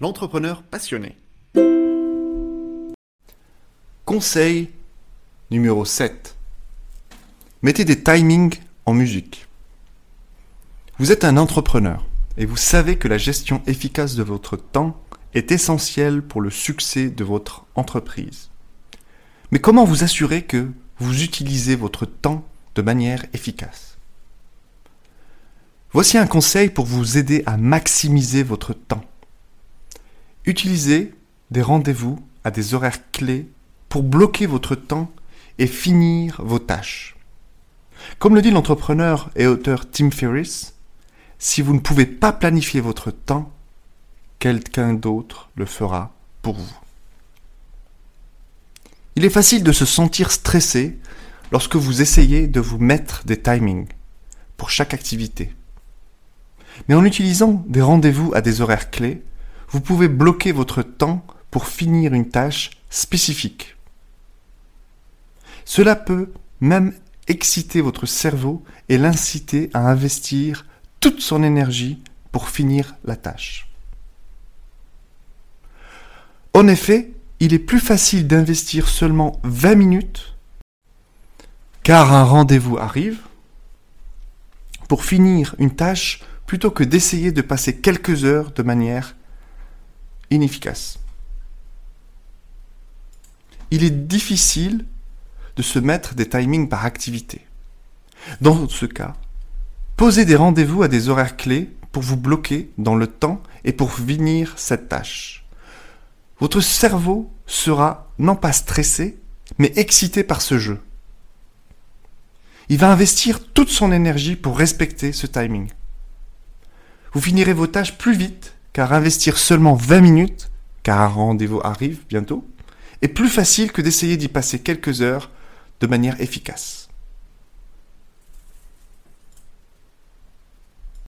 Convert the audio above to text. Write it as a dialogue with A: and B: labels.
A: L'entrepreneur passionné. Conseil numéro 7. Mettez des timings en musique. Vous êtes un entrepreneur et vous savez que la gestion efficace de votre temps est essentielle pour le succès de votre entreprise. Mais comment vous assurer que vous utilisez votre temps de manière efficace? Voici un conseil pour vous aider à maximiser votre temps. Utilisez des rendez-vous à des horaires clés pour bloquer votre temps et finir vos tâches. Comme le dit l'entrepreneur et auteur Tim Ferriss, si vous ne pouvez pas planifier votre temps, quelqu'un d'autre le fera pour vous. Il est facile de se sentir stressé lorsque vous essayez de vous mettre des timings pour chaque activité. Mais en utilisant des rendez-vous à des horaires clés, vous pouvez bloquer votre temps pour finir une tâche spécifique. Cela peut même exciter votre cerveau et l'inciter à investir toute son énergie pour finir la tâche. En effet, il est plus facile d'investir seulement 20 minutes car un rendez-vous arrive pour finir une tâche plutôt que d'essayer de passer quelques heures de manière inefficace. Il est difficile de se mettre des timings par activité. Dans ce cas, posez des rendez-vous à des horaires clés pour vous bloquer dans le temps et pour finir cette tâche. Votre cerveau sera non pas stressé, mais excité par ce jeu. Il va investir toute son énergie pour respecter ce timing. Vous finirez vos tâches plus vite, car investir seulement 20 minutes, car un rendez-vous arrive bientôt, est plus facile que d'essayer d'y passer quelques heures de manière efficace.